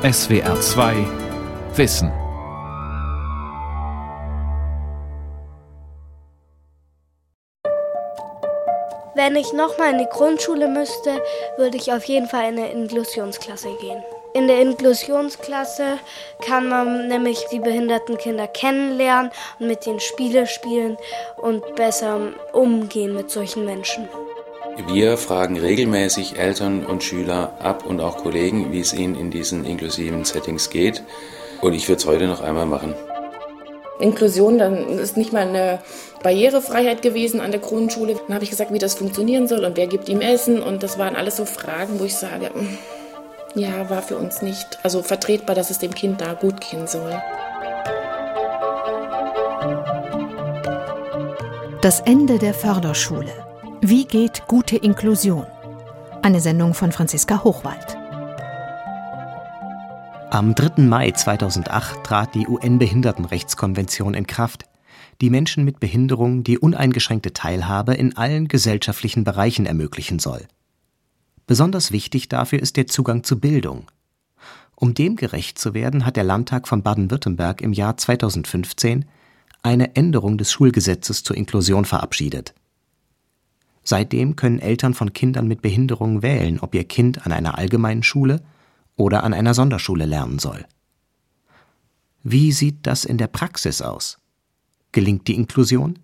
SWR 2 Wissen. Wenn ich nochmal in die Grundschule müsste, würde ich auf jeden Fall in eine Inklusionsklasse gehen. In der Inklusionsklasse kann man nämlich die behinderten Kinder kennenlernen und mit ihnen Spiele spielen und besser umgehen mit solchen Menschen. Wir fragen regelmäßig Eltern und Schüler ab und auch Kollegen, wie es ihnen in diesen inklusiven Settings geht. Und ich würde es heute noch einmal machen. Inklusion, dann ist nicht mal eine Barrierefreiheit gewesen an der Grundschule. Dann habe ich gesagt, wie das funktionieren soll und wer gibt ihm Essen. Und das waren alles so Fragen, wo ich sage, mm, ja, war für uns nicht also vertretbar, dass es dem Kind da gut gehen soll. Das Ende der Förderschule. Wie geht gute Inklusion? Eine Sendung von Franziska Hochwald. Am 3. Mai 2008 trat die UN-Behindertenrechtskonvention in Kraft, die Menschen mit Behinderung die uneingeschränkte Teilhabe in allen gesellschaftlichen Bereichen ermöglichen soll. Besonders wichtig dafür ist der Zugang zu Bildung. Um dem gerecht zu werden, hat der Landtag von Baden-Württemberg im Jahr 2015 eine Änderung des Schulgesetzes zur Inklusion verabschiedet. Seitdem können Eltern von Kindern mit Behinderung wählen, ob ihr Kind an einer allgemeinen Schule oder an einer Sonderschule lernen soll. Wie sieht das in der Praxis aus? Gelingt die Inklusion?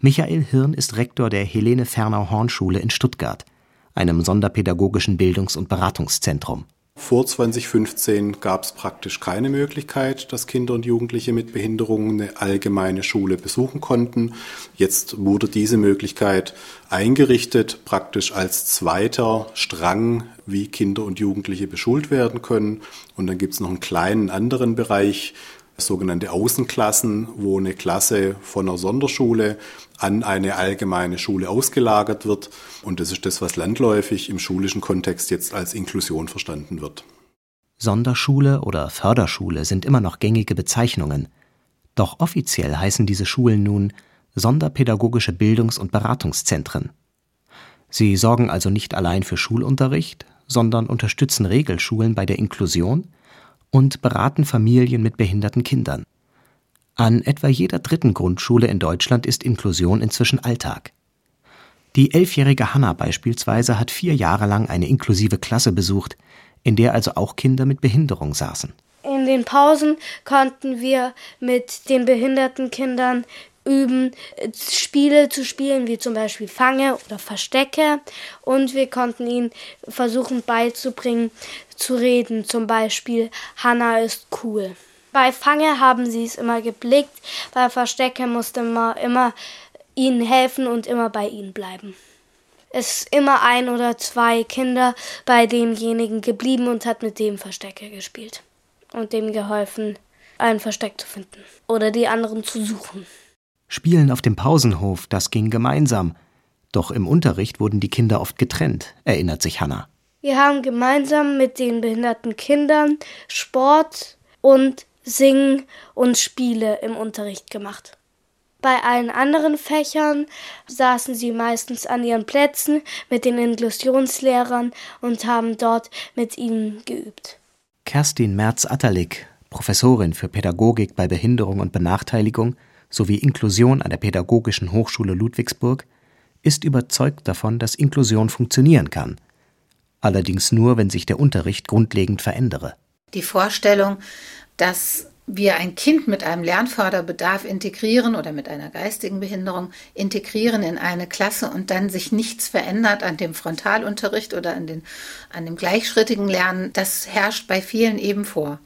Michael Hirn ist Rektor der Helene Fernau Hornschule in Stuttgart, einem sonderpädagogischen Bildungs- und Beratungszentrum. Vor 2015 gab es praktisch keine Möglichkeit, dass Kinder und Jugendliche mit Behinderungen eine allgemeine Schule besuchen konnten. Jetzt wurde diese Möglichkeit eingerichtet, praktisch als zweiter Strang, wie Kinder und Jugendliche beschult werden können. Und dann gibt es noch einen kleinen anderen Bereich, sogenannte Außenklassen, wo eine Klasse von einer Sonderschule an eine allgemeine Schule ausgelagert wird. Und das ist das, was landläufig im schulischen Kontext jetzt als Inklusion verstanden wird. Sonderschule oder Förderschule sind immer noch gängige Bezeichnungen. Doch offiziell heißen diese Schulen nun Sonderpädagogische Bildungs- und Beratungszentren. Sie sorgen also nicht allein für Schulunterricht, sondern unterstützen Regelschulen bei der Inklusion und beraten Familien mit behinderten Kindern. An etwa jeder dritten Grundschule in Deutschland ist Inklusion inzwischen Alltag. Die elfjährige Hanna beispielsweise hat vier Jahre lang eine inklusive Klasse besucht, in der also auch Kinder mit Behinderung saßen. In den Pausen konnten wir mit den behinderten Kindern üben, Spiele zu spielen, wie zum Beispiel Fange oder Verstecke. Und wir konnten ihnen versuchen beizubringen, zu reden. Zum Beispiel, Hannah ist cool. Bei Fange haben sie es immer geblickt, bei Verstecke musste man immer ihnen helfen und immer bei ihnen bleiben. Es ist immer ein oder zwei Kinder bei demjenigen geblieben und hat mit dem Verstecke gespielt und dem geholfen, ein Versteck zu finden oder die anderen zu suchen. Spielen auf dem Pausenhof, das ging gemeinsam. Doch im Unterricht wurden die Kinder oft getrennt, erinnert sich Hannah. Wir haben gemeinsam mit den behinderten Kindern Sport und Singen und Spiele im Unterricht gemacht. Bei allen anderen Fächern saßen sie meistens an ihren Plätzen mit den Inklusionslehrern und haben dort mit ihnen geübt. Kerstin Merz-Atterlig, Professorin für Pädagogik bei Behinderung und Benachteiligung sowie Inklusion an der Pädagogischen Hochschule Ludwigsburg, ist überzeugt davon, dass Inklusion funktionieren kann – allerdings nur, wenn sich der Unterricht grundlegend verändere. Die Vorstellung, dass wir ein Kind mit einem Lernförderbedarf integrieren oder mit einer geistigen Behinderung integrieren in eine Klasse und dann sich nichts verändert an dem Frontalunterricht oder an, den, an dem gleichschrittigen Lernen, das herrscht bei vielen eben vor.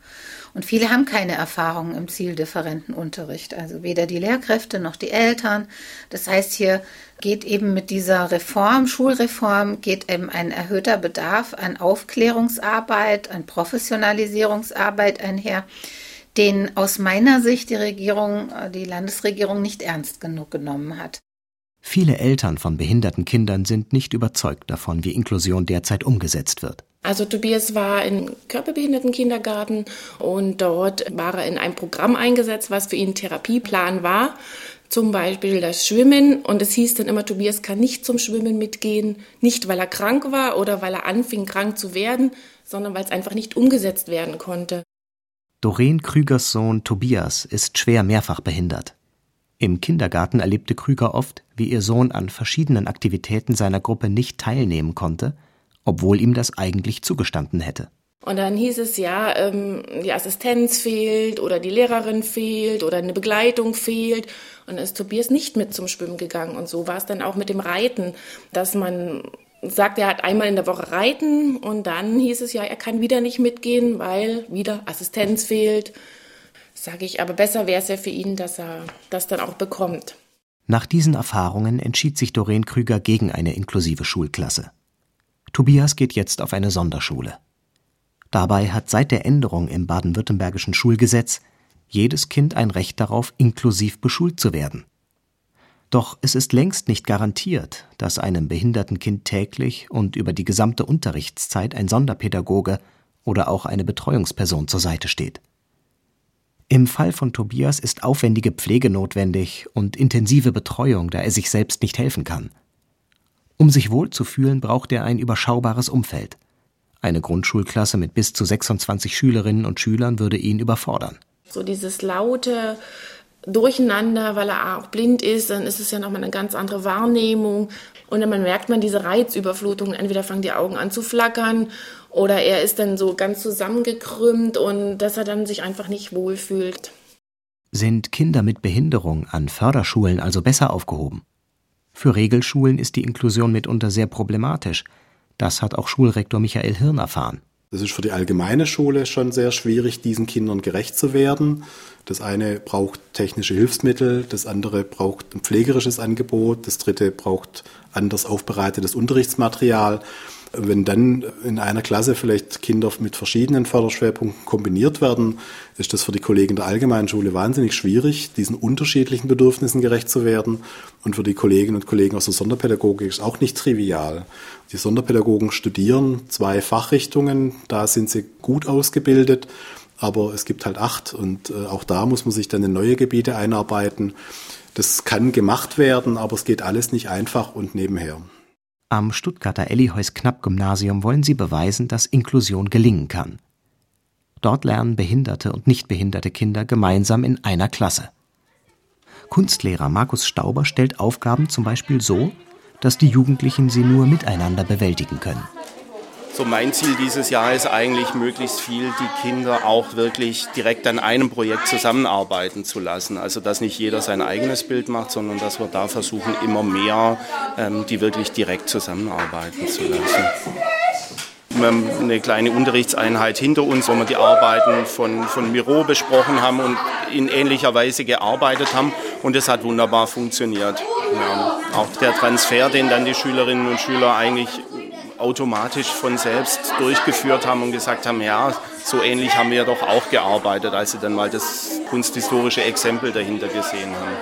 Und viele haben keine Erfahrungen im zieldifferenten Unterricht, also weder die Lehrkräfte noch die Eltern. Das heißt, hier geht eben mit dieser Reform, Schulreform, geht eben ein erhöhter Bedarf an Aufklärungsarbeit, an Professionalisierungsarbeit einher, den aus meiner Sicht die Regierung, die Landesregierung nicht ernst genug genommen hat. Viele Eltern von behinderten Kindern sind nicht überzeugt davon, wie Inklusion derzeit umgesetzt wird. Also Tobias war im Körperbehindertenkindergarten und dort war er in einem Programm eingesetzt, was für ihn Therapieplan war. zum Beispiel das Schwimmen. Und es hieß dann immer, Tobias kann nicht zum Schwimmen mitgehen, nicht weil er krank war oder weil er anfing krank zu werden, sondern weil es einfach nicht umgesetzt werden konnte. Doreen Krügers Sohn Tobias ist schwer mehrfach behindert. Im Kindergarten erlebte Krüger oft, wie ihr Sohn an verschiedenen Aktivitäten seiner Gruppe nicht teilnehmen konnte, obwohl ihm das eigentlich zugestanden hätte. Und dann hieß es ja, ähm, die Assistenz fehlt oder die Lehrerin fehlt oder eine Begleitung fehlt. Und dann ist Tobias nicht mit zum Schwimmen gegangen. Und so war es dann auch mit dem Reiten, dass man sagt, er hat einmal in der Woche Reiten und dann hieß es ja, er kann wieder nicht mitgehen, weil wieder Assistenz fehlt. Sage ich, aber besser wäre es ja für ihn, dass er das dann auch bekommt. Nach diesen Erfahrungen entschied sich Doreen Krüger gegen eine inklusive Schulklasse. Tobias geht jetzt auf eine Sonderschule. Dabei hat seit der Änderung im baden-württembergischen Schulgesetz jedes Kind ein Recht darauf, inklusiv beschult zu werden. Doch es ist längst nicht garantiert, dass einem behinderten Kind täglich und über die gesamte Unterrichtszeit ein Sonderpädagoge oder auch eine Betreuungsperson zur Seite steht. Im Fall von Tobias ist aufwendige Pflege notwendig und intensive Betreuung, da er sich selbst nicht helfen kann. Um sich wohlzufühlen, braucht er ein überschaubares Umfeld. Eine Grundschulklasse mit bis zu 26 Schülerinnen und Schülern würde ihn überfordern. So dieses laute Durcheinander, weil er auch blind ist, dann ist es ja nochmal eine ganz andere Wahrnehmung. Und dann merkt man diese Reizüberflutung. Entweder fangen die Augen an zu flackern oder er ist dann so ganz zusammengekrümmt und dass er dann sich einfach nicht wohlfühlt. Sind Kinder mit Behinderung an Förderschulen also besser aufgehoben? Für Regelschulen ist die Inklusion mitunter sehr problematisch. Das hat auch Schulrektor Michael Hirn erfahren. Es ist für die allgemeine Schule schon sehr schwierig, diesen Kindern gerecht zu werden. Das eine braucht technische Hilfsmittel, das andere braucht ein pflegerisches Angebot, das dritte braucht anders aufbereitetes Unterrichtsmaterial. Wenn dann in einer Klasse vielleicht Kinder mit verschiedenen Förderschwerpunkten kombiniert werden, ist das für die Kollegen der allgemeinen Schule wahnsinnig schwierig, diesen unterschiedlichen Bedürfnissen gerecht zu werden. Und für die Kolleginnen und Kollegen aus der Sonderpädagogik ist auch nicht trivial. Die Sonderpädagogen studieren zwei Fachrichtungen, da sind sie gut ausgebildet, aber es gibt halt acht und äh, auch da muss man sich dann in neue Gebiete einarbeiten. Das kann gemacht werden, aber es geht alles nicht einfach und nebenher. Am Stuttgarter Ellyhäus-Knapp-Gymnasium wollen sie beweisen, dass Inklusion gelingen kann. Dort lernen behinderte und nicht behinderte Kinder gemeinsam in einer Klasse. Kunstlehrer Markus Stauber stellt Aufgaben zum Beispiel so, dass die Jugendlichen sie nur miteinander bewältigen können. So mein Ziel dieses Jahr ist eigentlich, möglichst viel die Kinder auch wirklich direkt an einem Projekt zusammenarbeiten zu lassen. Also dass nicht jeder sein eigenes Bild macht, sondern dass wir da versuchen, immer mehr ähm, die wirklich direkt zusammenarbeiten zu lassen. Wir haben eine kleine Unterrichtseinheit hinter uns, wo wir die Arbeiten von, von Miro besprochen haben und in ähnlicher Weise gearbeitet haben. Und es hat wunderbar funktioniert. Ja, auch der Transfer, den dann die Schülerinnen und Schüler eigentlich automatisch von selbst durchgeführt haben und gesagt haben, ja, so ähnlich haben wir doch auch gearbeitet, als sie dann mal das kunsthistorische Exempel dahinter gesehen haben.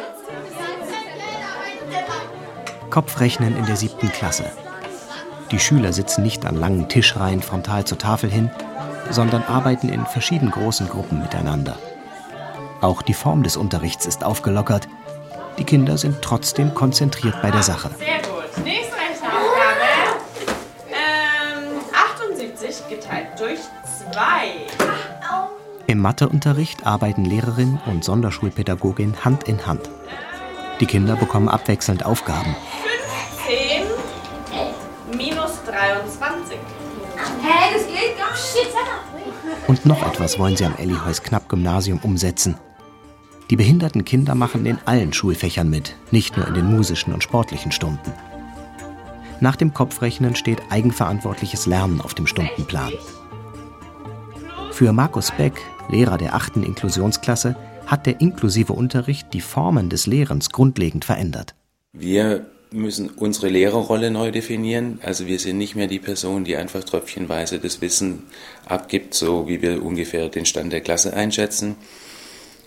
Kopfrechnen in der siebten Klasse. Die Schüler sitzen nicht an langen Tischreihen frontal zur Tafel hin, sondern arbeiten in verschieden großen Gruppen miteinander. Auch die Form des Unterrichts ist aufgelockert. Die Kinder sind trotzdem konzentriert bei der Sache. Sehr gut. Im Matheunterricht arbeiten Lehrerin und Sonderschulpädagogin Hand in Hand. Die Kinder bekommen abwechselnd Aufgaben. 15 minus 23. Hä, das geht gar nicht. Und noch etwas wollen sie am Ellyhäus-Knapp-Gymnasium umsetzen. Die behinderten Kinder machen in allen Schulfächern mit, nicht nur in den musischen und sportlichen Stunden. Nach dem Kopfrechnen steht eigenverantwortliches Lernen auf dem Stundenplan. Für Markus Beck, Lehrer der 8. Inklusionsklasse, hat der inklusive Unterricht die Formen des Lehrens grundlegend verändert. Wir müssen unsere Lehrerrolle neu definieren. Also wir sind nicht mehr die Person, die einfach tröpfchenweise das Wissen abgibt, so wie wir ungefähr den Stand der Klasse einschätzen.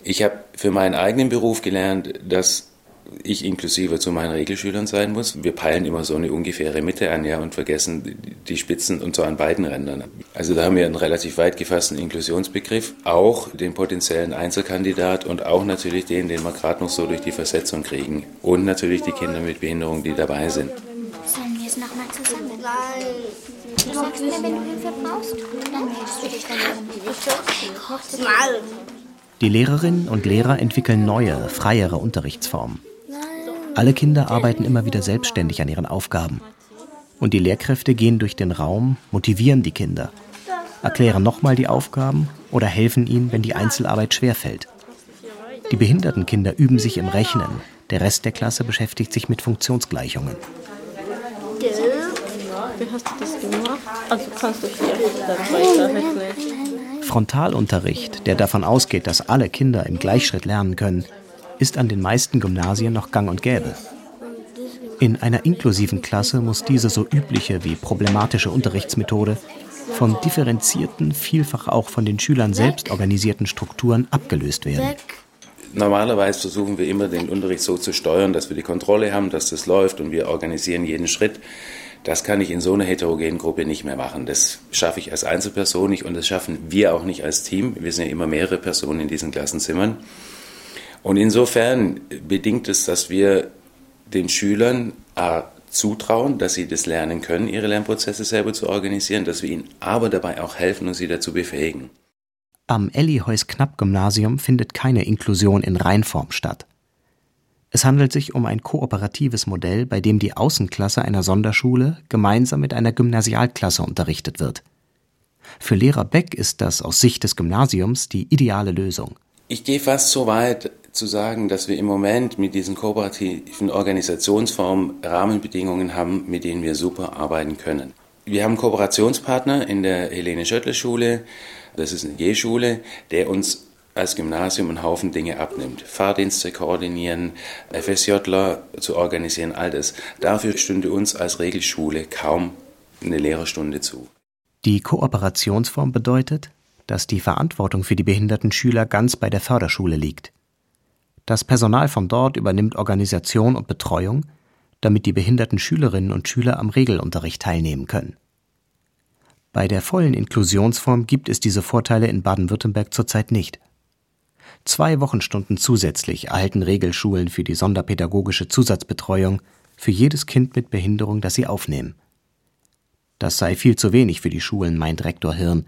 Ich habe für meinen eigenen Beruf gelernt, dass ich inklusive zu meinen Regelschülern sein muss. Wir peilen immer so eine ungefähre Mitte an ja, und vergessen die Spitzen und zwar an beiden Rändern. Also da haben wir einen relativ weit gefassten Inklusionsbegriff, auch den potenziellen Einzelkandidat und auch natürlich den, den wir gerade noch so durch die Versetzung kriegen und natürlich die Kinder mit Behinderung, die dabei sind. Sollen wir es nochmal zusammen? Du sagst mir, wenn du Hilfe brauchst, dann meldest du dich dann. Die Lehrerinnen und Lehrer entwickeln neue, freiere Unterrichtsformen. Alle Kinder arbeiten immer wieder selbstständig an ihren Aufgaben. Und die Lehrkräfte gehen durch den Raum, motivieren die Kinder, erklären nochmal die Aufgaben oder helfen ihnen, wenn die Einzelarbeit schwerfällt. Die behinderten Kinder üben sich im Rechnen, der Rest der Klasse beschäftigt sich mit Funktionsgleichungen. Wie hast du das gemacht? Also kannst du hier. Frontalunterricht, der davon ausgeht, dass alle Kinder im Gleichschritt lernen können, ist an den meisten Gymnasien noch gang und gäbe. In einer inklusiven Klasse muss diese so übliche wie problematische Unterrichtsmethode von differenzierten, vielfach auch von den Schülern selbst organisierten Strukturen abgelöst werden. Normalerweise versuchen wir immer, den Unterricht so zu steuern, dass wir die Kontrolle haben, dass das läuft und wir organisieren jeden Schritt. Das kann ich in so einer heterogenen Gruppe nicht mehr machen. Das schaffe ich als Einzelperson nicht und das schaffen wir auch nicht als Team. Wir sind ja immer mehrere Personen in diesen Klassenzimmern. Und insofern bedingt es, dass wir den Schülern A, zutrauen, dass sie das lernen können, ihre Lernprozesse selber zu organisieren, dass wir ihnen aber dabei auch helfen und sie dazu befähigen. Am Elli-Heuss-Knapp-Gymnasium findet keine Inklusion in Reinform statt. Es handelt sich um ein kooperatives Modell, bei dem die Außenklasse einer Sonderschule gemeinsam mit einer Gymnasialklasse unterrichtet wird. Für Lehrer Beck ist das aus Sicht des Gymnasiums die ideale Lösung. Ich gehe fast so weit zu sagen, dass wir im Moment mit diesen kooperativen Organisationsformen Rahmenbedingungen haben, mit denen wir super arbeiten können. Wir haben Kooperationspartner in der Helene Schöttler Schule, das ist eine G-Schule, der uns als Gymnasium einen Haufen Dinge abnimmt. Fahrdienste koordinieren, FSJler zu organisieren, all das. Dafür stünde uns als Regelschule kaum eine Lehrerstunde zu. Die Kooperationsform bedeutet, dass die Verantwortung für die behinderten Schüler ganz bei der Förderschule liegt. Das Personal von dort übernimmt Organisation und Betreuung, damit die behinderten Schülerinnen und Schüler am Regelunterricht teilnehmen können. Bei der vollen Inklusionsform gibt es diese Vorteile in Baden-Württemberg zurzeit nicht. Zwei Wochenstunden zusätzlich erhalten Regelschulen für die sonderpädagogische Zusatzbetreuung für jedes Kind mit Behinderung, das sie aufnehmen. Das sei viel zu wenig für die Schulen, meint Rektor Hirn,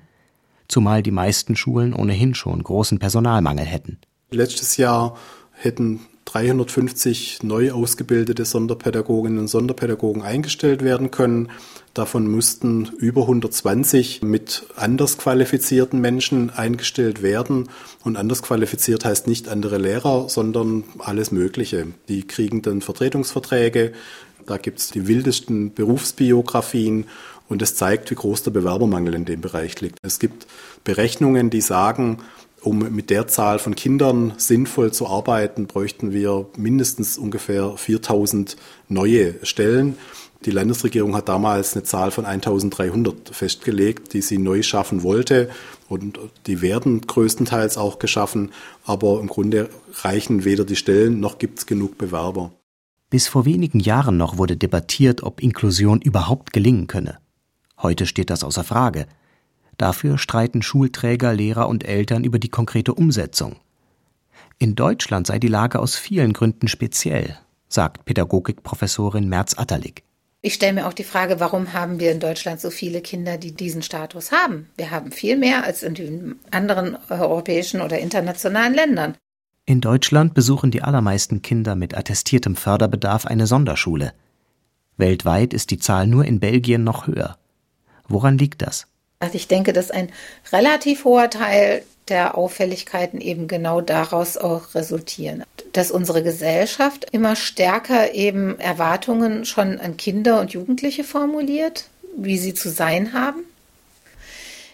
zumal die meisten Schulen ohnehin schon großen Personalmangel hätten. Letztes Jahr hätten 350 neu ausgebildete Sonderpädagoginnen und Sonderpädagogen eingestellt werden können. Davon mussten über 120 mit anders qualifizierten Menschen eingestellt werden. Und anders qualifiziert heißt nicht andere Lehrer, sondern alles Mögliche. Die kriegen dann Vertretungsverträge. Da gibt es die wildesten Berufsbiografien und es zeigt, wie groß der Bewerbermangel in dem Bereich liegt. Es gibt Berechnungen, die sagen, um mit der Zahl von Kindern sinnvoll zu arbeiten, bräuchten wir mindestens ungefähr 4000 neue Stellen. Die Landesregierung hat damals eine Zahl von 1300 festgelegt, die sie neu schaffen wollte. Und die werden größtenteils auch geschaffen. Aber im Grunde reichen weder die Stellen noch gibt es genug Bewerber. Bis vor wenigen Jahren noch wurde debattiert, ob Inklusion überhaupt gelingen könne. Heute steht das außer Frage. Dafür streiten Schulträger, Lehrer und Eltern über die konkrete Umsetzung. In Deutschland sei die Lage aus vielen Gründen speziell, sagt Pädagogikprofessorin Merz Atterlig. Ich stelle mir auch die Frage, warum haben wir in Deutschland so viele Kinder, die diesen Status haben? Wir haben viel mehr als in den anderen europäischen oder internationalen Ländern. In Deutschland besuchen die allermeisten Kinder mit attestiertem Förderbedarf eine Sonderschule. Weltweit ist die Zahl nur in Belgien noch höher. Woran liegt das? Also ich denke, dass ein relativ hoher Teil der Auffälligkeiten eben genau daraus auch resultieren. Dass unsere Gesellschaft immer stärker eben Erwartungen schon an Kinder und Jugendliche formuliert, wie sie zu sein haben.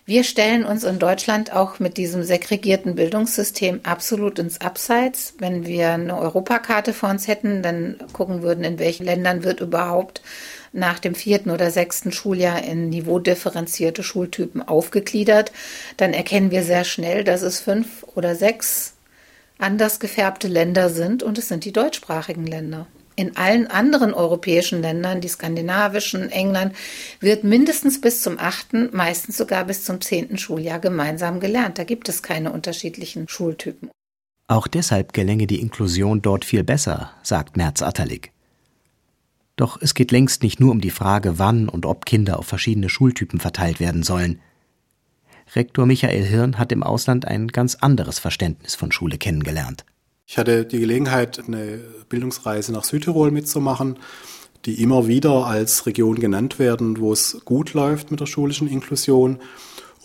Wir stellen uns in Deutschland auch mit diesem segregierten Bildungssystem absolut ins Abseits. Wenn wir eine Europakarte vor uns hätten, dann gucken würden, in welchen Ländern wird überhaupt nach dem vierten oder sechsten Schuljahr in niveaudifferenzierte Schultypen aufgegliedert, dann erkennen wir sehr schnell, dass es fünf oder sechs anders gefärbte Länder sind und es sind die deutschsprachigen Länder. In allen anderen europäischen Ländern, die skandinavischen, England, wird mindestens bis zum achten, meistens sogar bis zum zehnten Schuljahr gemeinsam gelernt. Da gibt es keine unterschiedlichen Schultypen. Auch deshalb gelänge die Inklusion dort viel besser, sagt Merz Atterlig. Doch es geht längst nicht nur um die Frage, wann und ob Kinder auf verschiedene Schultypen verteilt werden sollen. Rektor Michael Hirn hat im Ausland ein ganz anderes Verständnis von Schule kennengelernt. Ich hatte die Gelegenheit, eine Bildungsreise nach Südtirol mitzumachen, die immer wieder als Region genannt werden, wo es gut läuft mit der schulischen Inklusion.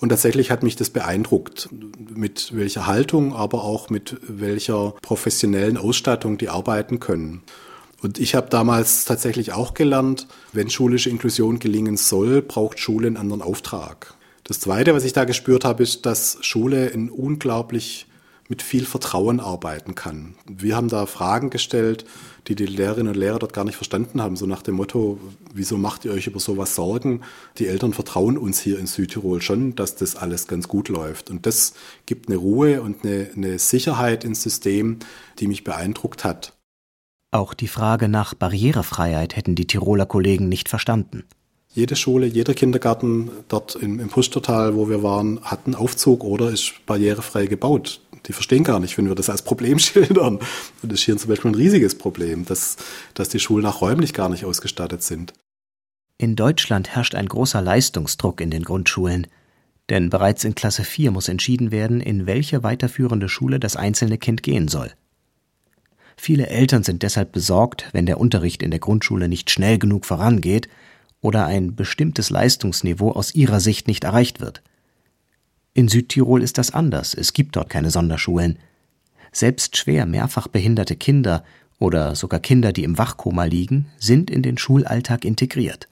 Und tatsächlich hat mich das beeindruckt, mit welcher Haltung, aber auch mit welcher professionellen Ausstattung die arbeiten können. Und ich habe damals tatsächlich auch gelernt, wenn schulische Inklusion gelingen soll, braucht Schule einen anderen Auftrag. Das Zweite, was ich da gespürt habe, ist, dass Schule in unglaublich mit viel Vertrauen arbeiten kann. Wir haben da Fragen gestellt, die die Lehrerinnen und Lehrer dort gar nicht verstanden haben, so nach dem Motto, wieso macht ihr euch über sowas Sorgen? Die Eltern vertrauen uns hier in Südtirol schon, dass das alles ganz gut läuft. Und das gibt eine Ruhe und eine, eine Sicherheit ins System, die mich beeindruckt hat. Auch die Frage nach Barrierefreiheit hätten die Tiroler Kollegen nicht verstanden. Jede Schule, jeder Kindergarten dort im, im Pustertal, wo wir waren, hat einen Aufzug oder ist barrierefrei gebaut die verstehen gar nicht, wenn wir das als Problem schildern. Und das ist hier zum Beispiel ein riesiges Problem, dass, dass die Schulen auch räumlich gar nicht ausgestattet sind. In Deutschland herrscht ein großer Leistungsdruck in den Grundschulen. Denn bereits in Klasse 4 muss entschieden werden, in welche weiterführende Schule das einzelne Kind gehen soll. Viele Eltern sind deshalb besorgt, wenn der Unterricht in der Grundschule nicht schnell genug vorangeht oder ein bestimmtes Leistungsniveau aus ihrer Sicht nicht erreicht wird. In Südtirol ist das anders, es gibt dort keine Sonderschulen. Selbst schwer mehrfach behinderte Kinder oder sogar Kinder, die im Wachkoma liegen, sind in den Schulalltag integriert.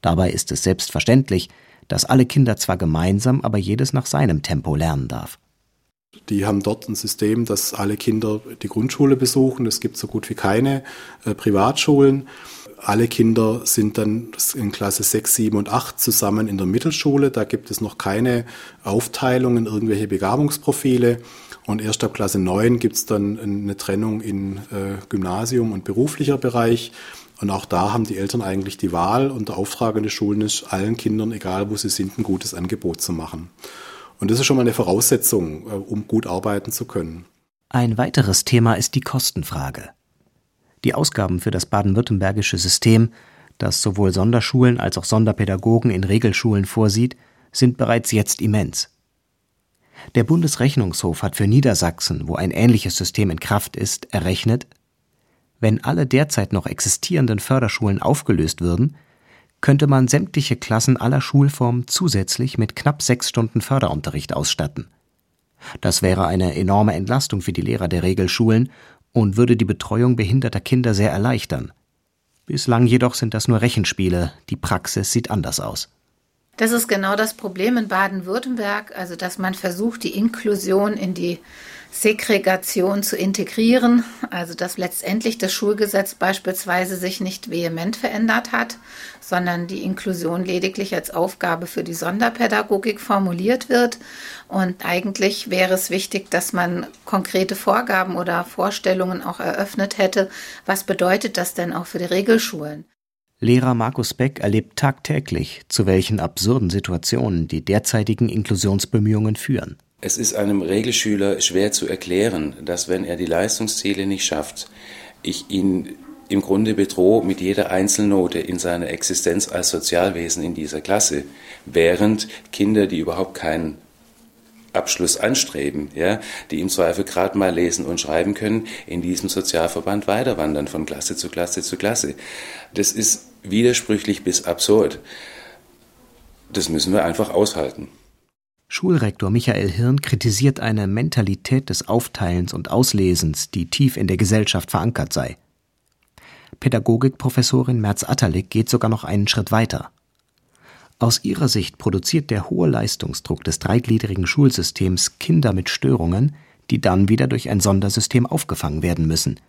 Dabei ist es selbstverständlich, dass alle Kinder zwar gemeinsam, aber jedes nach seinem Tempo lernen darf. Die haben dort ein System, dass alle Kinder die Grundschule besuchen. Es gibt so gut wie keine äh, Privatschulen alle Kinder sind dann in Klasse 6, 7 und 8 zusammen in der Mittelschule. Da gibt es noch keine Aufteilung in irgendwelche Begabungsprofile. Und erst ab Klasse 9 gibt es dann eine Trennung in äh, Gymnasium und beruflicher Bereich. Und auch da haben die Eltern eigentlich die Wahl und der Auftrag an die Schulen ist, allen Kindern, egal wo sie sind, ein gutes Angebot zu machen. Und das ist schon mal eine Voraussetzung, äh, um gut arbeiten zu können. Ein weiteres Thema ist die Kostenfrage. Die Ausgaben für das baden-württembergische System, das sowohl Sonderschulen als auch Sonderpädagogen in Regelschulen vorsieht, sind bereits jetzt immens. Der Bundesrechnungshof hat für Niedersachsen, wo ein ähnliches System in Kraft ist, errechnet, wenn alle derzeit noch existierenden Förderschulen aufgelöst würden, könnte man sämtliche Klassen aller Schulformen zusätzlich mit knapp sechs Stunden Förderunterricht ausstatten. Das wäre eine enorme Entlastung für die Lehrer der Regelschulen und würde die Betreuung behinderter Kinder sehr erleichtern. Bislang jedoch sind das nur Rechenspiele, die Praxis sieht anders aus. Das ist genau das Problem in Baden-Württemberg, also dass man versucht, die Inklusion in die Segregation zu integrieren, also dass letztendlich das Schulgesetz beispielsweise sich nicht vehement verändert hat, sondern die Inklusion lediglich als Aufgabe für die Sonderpädagogik formuliert wird. Und eigentlich wäre es wichtig, dass man konkrete Vorgaben oder Vorstellungen auch eröffnet hätte. Was bedeutet das denn auch für die Regelschulen? Lehrer Markus Beck erlebt tagtäglich, zu welchen absurden Situationen die derzeitigen Inklusionsbemühungen führen. Es ist einem Regelschüler schwer zu erklären, dass wenn er die Leistungsziele nicht schafft, ich ihn im Grunde bedrohe mit jeder Einzelnote in seiner Existenz als Sozialwesen in dieser Klasse, während Kinder, die überhaupt keinen Abschluss anstreben, ja, die im Zweifel gerade mal lesen und schreiben können, in diesem Sozialverband weiterwandern von Klasse zu Klasse zu Klasse. Das ist widersprüchlich bis absurd. Das müssen wir einfach aushalten. Schulrektor Michael Hirn kritisiert eine Mentalität des Aufteilens und Auslesens, die tief in der Gesellschaft verankert sei. Pädagogikprofessorin Merz Atterlig geht sogar noch einen Schritt weiter. Aus ihrer Sicht produziert der hohe Leistungsdruck des dreigliedrigen Schulsystems Kinder mit Störungen, die dann wieder durch ein Sondersystem aufgefangen werden müssen.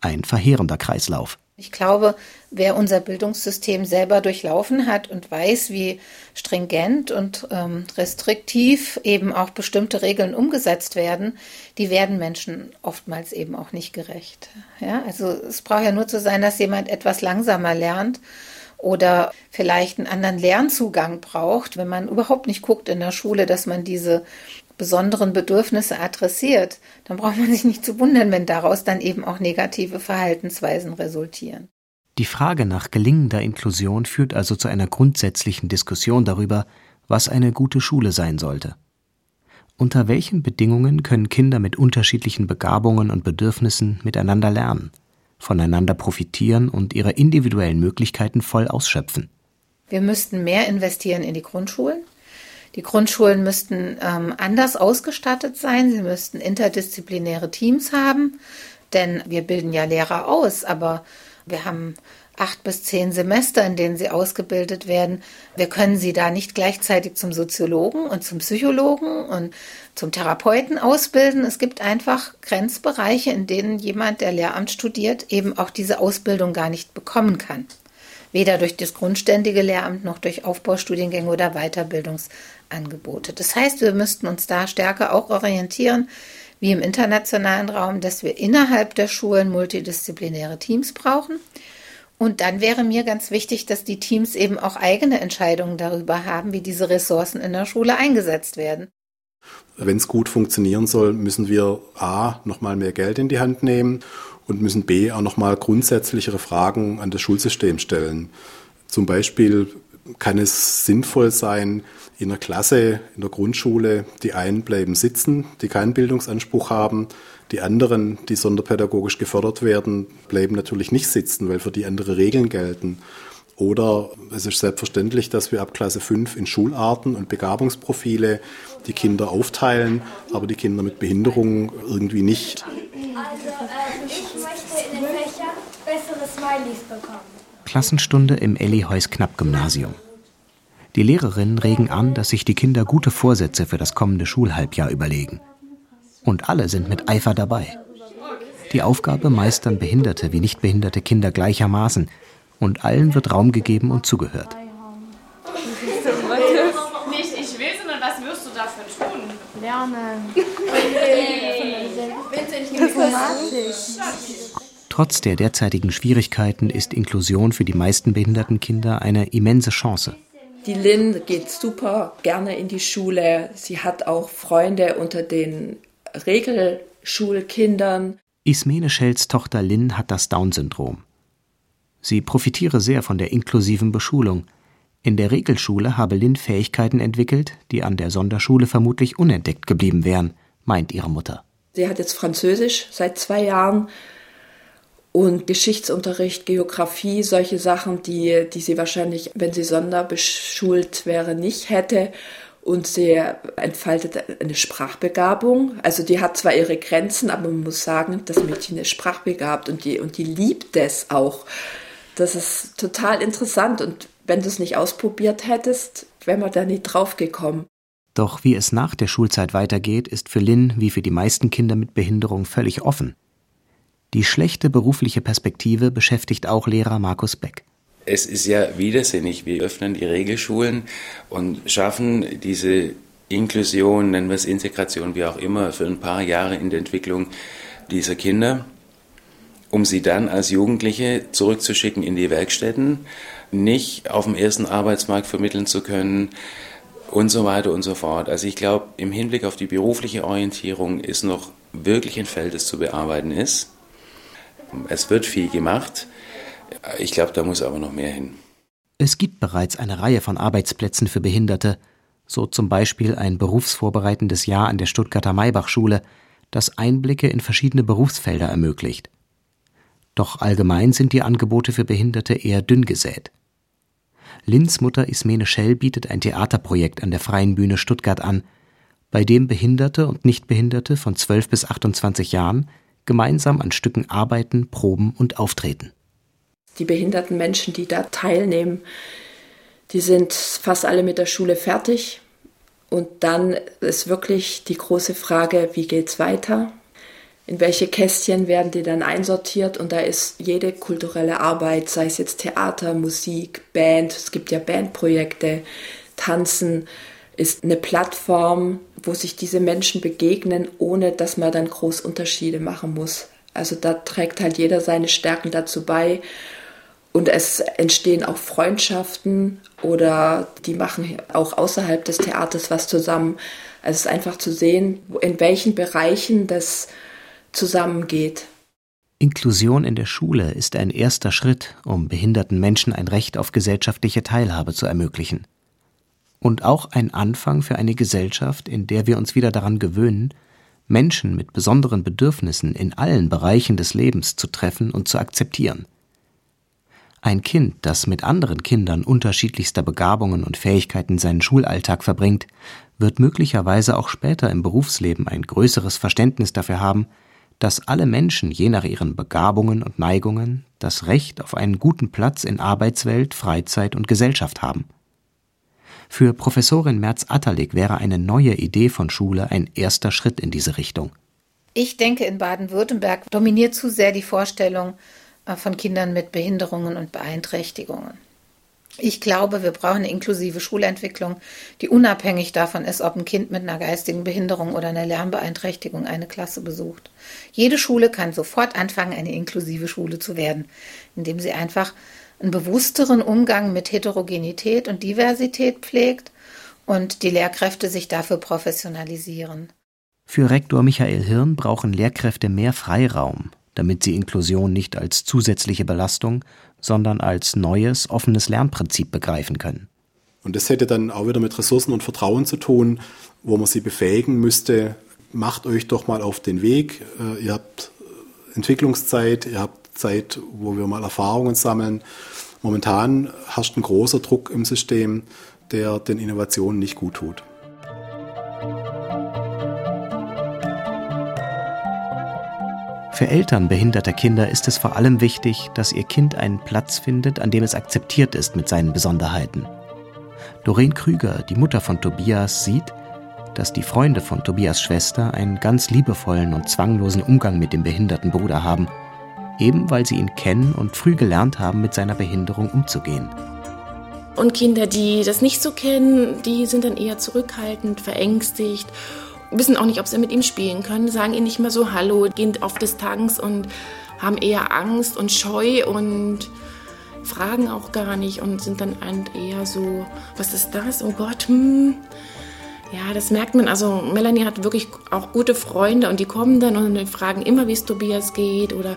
Ein verheerender Kreislauf. Ich glaube, wer unser Bildungssystem selber durchlaufen hat und weiß, wie stringent und ähm, restriktiv eben auch bestimmte Regeln umgesetzt werden, die werden Menschen oftmals eben auch nicht gerecht. Ja, also es braucht ja nur zu sein, dass jemand etwas langsamer lernt oder vielleicht einen anderen Lernzugang braucht, wenn man überhaupt nicht guckt in der Schule, dass man diese besonderen Bedürfnisse adressiert, dann braucht man sich nicht zu wundern, wenn daraus dann eben auch negative Verhaltensweisen resultieren. Die Frage nach gelingender Inklusion führt also zu einer grundsätzlichen Diskussion darüber, was eine gute Schule sein sollte. Unter welchen Bedingungen können Kinder mit unterschiedlichen Begabungen und Bedürfnissen miteinander lernen, voneinander profitieren und ihre individuellen Möglichkeiten voll ausschöpfen? Wir müssten mehr investieren in die Grundschulen. Die Grundschulen müssten ähm, anders ausgestattet sein. Sie müssten interdisziplinäre Teams haben, denn wir bilden ja Lehrer aus, aber wir haben acht bis zehn Semester, in denen sie ausgebildet werden. Wir können sie da nicht gleichzeitig zum Soziologen und zum Psychologen und zum Therapeuten ausbilden. Es gibt einfach Grenzbereiche, in denen jemand, der Lehramt studiert, eben auch diese Ausbildung gar nicht bekommen kann. Weder durch das grundständige Lehramt noch durch Aufbaustudiengänge oder Weiterbildungsangebote. Das heißt, wir müssten uns da stärker auch orientieren, wie im internationalen Raum, dass wir innerhalb der Schulen multidisziplinäre Teams brauchen. Und dann wäre mir ganz wichtig, dass die Teams eben auch eigene Entscheidungen darüber haben, wie diese Ressourcen in der Schule eingesetzt werden. Wenn es gut funktionieren soll, müssen wir A, nochmal mehr Geld in die Hand nehmen und müssen B, auch nochmal grundsätzlichere Fragen an das Schulsystem stellen. Zum Beispiel kann es sinnvoll sein, in der Klasse, in der Grundschule, die einen bleiben sitzen, die keinen Bildungsanspruch haben, die anderen, die sonderpädagogisch gefördert werden, bleiben natürlich nicht sitzen, weil für die andere Regeln gelten. Oder es ist selbstverständlich, dass wir ab Klasse 5 in Schularten und Begabungsprofile die Kinder aufteilen, aber die Kinder mit Behinderungen irgendwie nicht. Also äh, ich möchte in den Fächern bessere Smileys bekommen. Klassenstunde im Elli Heuss Knapp Gymnasium. Die Lehrerinnen regen an, dass sich die Kinder gute Vorsätze für das kommende Schulhalbjahr überlegen. Und alle sind mit Eifer dabei. Die Aufgabe meistern behinderte wie nicht behinderte Kinder gleichermaßen und allen wird Raum gegeben und zugehört. Nicht ich will, sondern was wirst du dafür tun? Lernen. Trotz der derzeitigen Schwierigkeiten ist Inklusion für die meisten behinderten Kinder eine immense Chance. Die Lynn geht super gerne in die Schule. Sie hat auch Freunde unter den Regelschulkindern. Ismene Schells Tochter Lynn hat das Down-Syndrom. Sie profitiere sehr von der inklusiven Beschulung. In der Regelschule habe Lynn Fähigkeiten entwickelt, die an der Sonderschule vermutlich unentdeckt geblieben wären, meint ihre Mutter. Sie hat jetzt Französisch seit zwei Jahren und Geschichtsunterricht, Geografie, solche Sachen, die, die sie wahrscheinlich, wenn sie sonderbeschult wäre, nicht hätte. Und sie entfaltet eine Sprachbegabung. Also die hat zwar ihre Grenzen, aber man muss sagen, das Mädchen ist sprachbegabt und die, und die liebt es auch. Das ist total interessant. Und wenn du es nicht ausprobiert hättest, wäre man da nicht drauf gekommen. Doch wie es nach der Schulzeit weitergeht, ist für Lynn wie für die meisten Kinder mit Behinderung völlig offen. Die schlechte berufliche Perspektive beschäftigt auch Lehrer Markus Beck. Es ist ja widersinnig. Wir öffnen die Regelschulen und schaffen diese Inklusion, nennen wir es Integration, wie auch immer, für ein paar Jahre in der Entwicklung dieser Kinder, um sie dann als Jugendliche zurückzuschicken in die Werkstätten, nicht auf dem ersten Arbeitsmarkt vermitteln zu können und so weiter und so fort. Also ich glaube, im Hinblick auf die berufliche Orientierung ist noch wirklich ein Feld, das zu bearbeiten ist. Es wird viel gemacht. Ich glaube, da muss aber noch mehr hin. Es gibt bereits eine Reihe von Arbeitsplätzen für Behinderte, so zum Beispiel ein berufsvorbereitendes Jahr an der Stuttgarter Maybach-Schule, das Einblicke in verschiedene Berufsfelder ermöglicht. Doch allgemein sind die Angebote für Behinderte eher dünn gesät. Linz Mutter Ismene Schell bietet ein Theaterprojekt an der Freien Bühne Stuttgart an, bei dem Behinderte und Nichtbehinderte von 12 bis 28 Jahren gemeinsam an Stücken arbeiten, proben und auftreten. Die behinderten Menschen, die da teilnehmen, die sind fast alle mit der Schule fertig. Und dann ist wirklich die große Frage, wie geht es weiter? in welche Kästchen werden die dann einsortiert und da ist jede kulturelle Arbeit, sei es jetzt Theater, Musik, Band, es gibt ja Bandprojekte, Tanzen, ist eine Plattform, wo sich diese Menschen begegnen, ohne dass man dann groß Unterschiede machen muss. Also da trägt halt jeder seine Stärken dazu bei und es entstehen auch Freundschaften oder die machen auch außerhalb des Theaters was zusammen. Also es ist einfach zu sehen, in welchen Bereichen das zusammengeht. Inklusion in der Schule ist ein erster Schritt, um behinderten Menschen ein Recht auf gesellschaftliche Teilhabe zu ermöglichen. Und auch ein Anfang für eine Gesellschaft, in der wir uns wieder daran gewöhnen, Menschen mit besonderen Bedürfnissen in allen Bereichen des Lebens zu treffen und zu akzeptieren. Ein Kind, das mit anderen Kindern unterschiedlichster Begabungen und Fähigkeiten seinen Schulalltag verbringt, wird möglicherweise auch später im Berufsleben ein größeres Verständnis dafür haben, dass alle Menschen je nach ihren Begabungen und Neigungen das Recht auf einen guten Platz in Arbeitswelt, Freizeit und Gesellschaft haben. Für Professorin Merz-Atterlig wäre eine neue Idee von Schule ein erster Schritt in diese Richtung. Ich denke, in Baden-Württemberg dominiert zu sehr die Vorstellung, äh, von Kindern mit Behinderungen und Beeinträchtigungen. Ich glaube, wir brauchen eine inklusive Schulentwicklung, die unabhängig davon ist, ob ein Kind mit einer geistigen Behinderung oder einer Lernbeeinträchtigung eine Klasse besucht. Jede Schule kann sofort anfangen, eine inklusive Schule zu werden, indem sie einfach einen bewussteren Umgang mit Heterogenität und Diversität pflegt und die Lehrkräfte sich dafür professionalisieren. Für Rektor Michael Hirn brauchen Lehrkräfte mehr Freiraum, damit sie Inklusion nicht als zusätzliche Belastung, sondern als neues, offenes Lernprinzip begreifen können. Und das hätte dann auch wieder mit Ressourcen und Vertrauen zu tun, wo man sie befähigen müsste, macht euch doch mal auf den Weg. Äh, ihr habt Entwicklungszeit, ihr habt Zeit, wo wir mal Erfahrungen sammeln. Momentan herrscht ein großer Druck im System, der den Innovationen nicht gut tut. Für Eltern behinderter Kinder ist es vor allem wichtig, dass ihr Kind einen Platz findet, an dem es akzeptiert ist mit seinen Besonderheiten. Doreen Krüger, die Mutter von Tobias, sieht, dass die Freunde von Tobias Schwester einen ganz liebevollen und zwanglosen Umgang mit dem behinderten Bruder haben, eben weil sie ihn kennen und früh gelernt haben, mit seiner Behinderung umzugehen. Und Kinder, die das nicht so kennen, die sind dann eher zurückhaltend, verängstigt wissen auch nicht, ob sie mit ihm spielen können, sagen ihm nicht mehr so Hallo, gehen auf Distanz und haben eher Angst und Scheu und fragen auch gar nicht und sind dann eher so, was ist das? Oh Gott, hm. Ja, das merkt man. Also Melanie hat wirklich auch gute Freunde und die kommen dann und fragen immer, wie es Tobias geht oder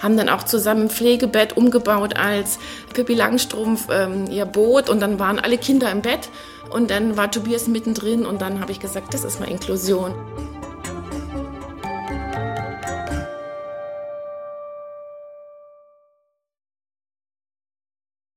haben dann auch zusammen ein Pflegebett umgebaut als Pippi Langstrumpf ähm, ihr Boot. Und dann waren alle Kinder im Bett. Und dann war Tobias mittendrin. Und dann habe ich gesagt, das ist mal Inklusion.